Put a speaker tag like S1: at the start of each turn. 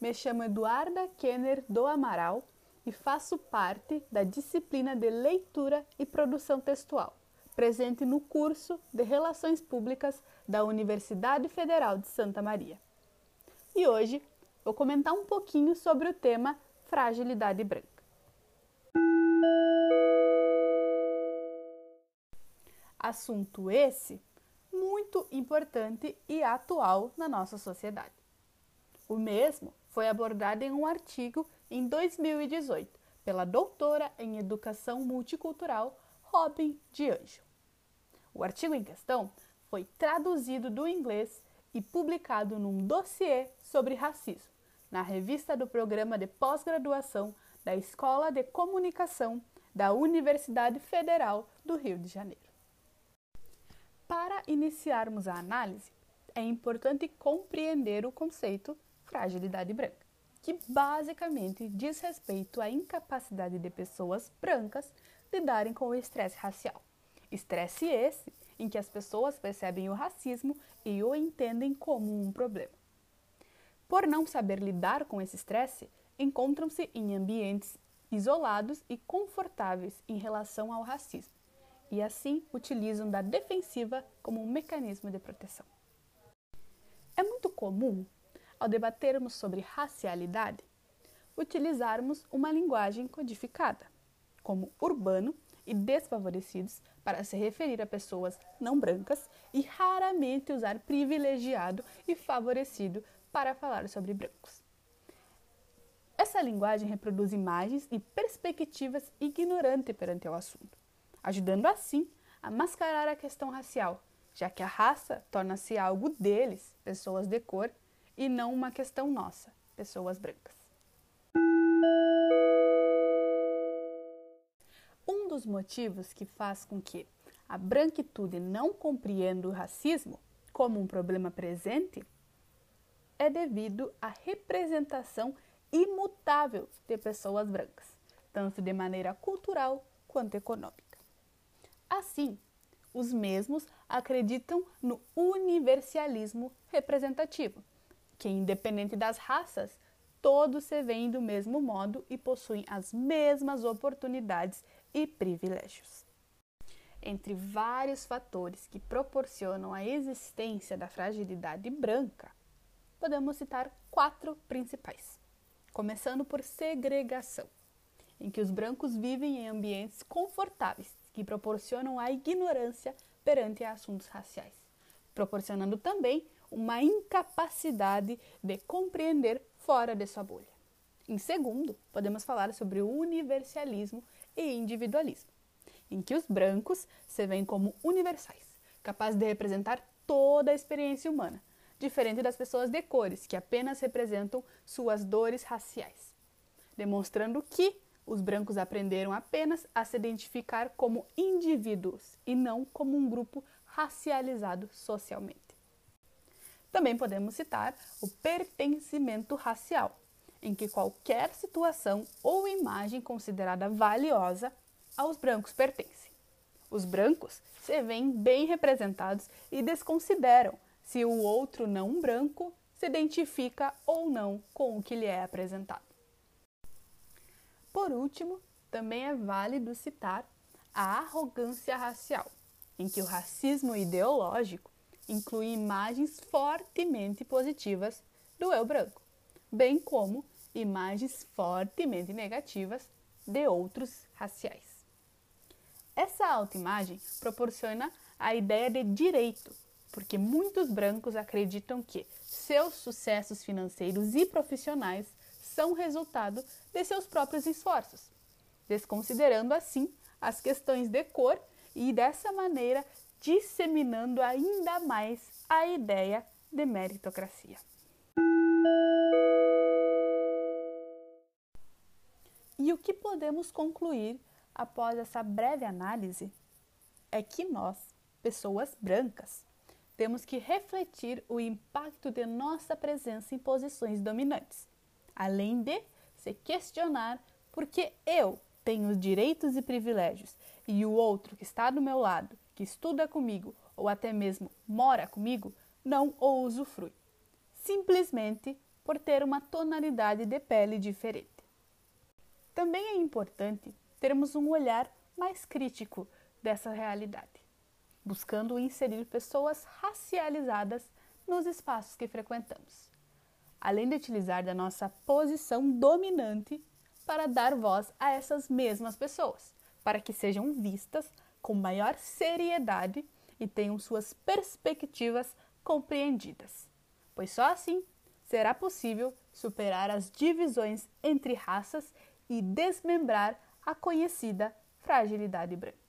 S1: Me chamo Eduarda Kenner do Amaral e faço parte da disciplina de Leitura e Produção Textual, presente no curso de Relações Públicas da Universidade Federal de Santa Maria. E hoje vou comentar um pouquinho sobre o tema fragilidade branca. Assunto esse muito importante e atual na nossa sociedade. O mesmo foi abordado em um artigo em 2018 pela doutora em Educação Multicultural Robin Anjo. O artigo em questão foi traduzido do inglês e publicado num dossiê sobre racismo na revista do Programa de Pós-Graduação da Escola de Comunicação da Universidade Federal do Rio de Janeiro. Para iniciarmos a análise, é importante compreender o conceito fragilidade branca, que basicamente diz respeito à incapacidade de pessoas brancas lidarem com o estresse racial. Estresse esse em que as pessoas percebem o racismo e o entendem como um problema. Por não saber lidar com esse estresse, encontram-se em ambientes isolados e confortáveis em relação ao racismo, e assim utilizam da defensiva como um mecanismo de proteção. É muito comum ao debatermos sobre racialidade, utilizarmos uma linguagem codificada, como urbano e desfavorecidos, para se referir a pessoas não brancas, e raramente usar privilegiado e favorecido para falar sobre brancos. Essa linguagem reproduz imagens e perspectivas ignorantes perante o assunto, ajudando assim a mascarar a questão racial, já que a raça torna-se algo deles, pessoas de cor, e não uma questão nossa, pessoas brancas. Um dos motivos que faz com que a branquitude não compreenda o racismo como um problema presente é devido à representação imutável de pessoas brancas, tanto de maneira cultural quanto econômica. Assim, os mesmos acreditam no universalismo representativo, que, independente das raças, todos se veem do mesmo modo e possuem as mesmas oportunidades e privilégios. Entre vários fatores que proporcionam a existência da fragilidade branca, podemos citar quatro principais. Começando por segregação, em que os brancos vivem em ambientes confortáveis que proporcionam a ignorância perante assuntos raciais, proporcionando também uma incapacidade de compreender fora de sua bolha. Em segundo, podemos falar sobre o universalismo e individualismo, em que os brancos se veem como universais, capazes de representar toda a experiência humana, diferente das pessoas de cores, que apenas representam suas dores raciais, demonstrando que os brancos aprenderam apenas a se identificar como indivíduos e não como um grupo racializado socialmente. Também podemos citar o pertencimento racial, em que qualquer situação ou imagem considerada valiosa aos brancos pertence. Os brancos se veem bem representados e desconsideram se o outro não branco se identifica ou não com o que lhe é apresentado. Por último, também é válido citar a arrogância racial, em que o racismo ideológico inclui imagens fortemente positivas do eu branco, bem como imagens fortemente negativas de outros raciais. Essa autoimagem proporciona a ideia de direito, porque muitos brancos acreditam que seus sucessos financeiros e profissionais são resultado de seus próprios esforços, desconsiderando assim as questões de cor e dessa maneira disseminando ainda mais a ideia de meritocracia. E o que podemos concluir após essa breve análise é que nós, pessoas brancas, temos que refletir o impacto de nossa presença em posições dominantes, além de se questionar por que eu tenho direitos e privilégios e o outro que está do meu lado que estuda comigo ou até mesmo mora comigo não o usufrui, simplesmente por ter uma tonalidade de pele diferente. Também é importante termos um olhar mais crítico dessa realidade, buscando inserir pessoas racializadas nos espaços que frequentamos, além de utilizar da nossa posição dominante para dar voz a essas mesmas pessoas, para que sejam vistas com maior seriedade e tenham suas perspectivas compreendidas, pois só assim será possível superar as divisões entre raças e desmembrar a conhecida fragilidade branca.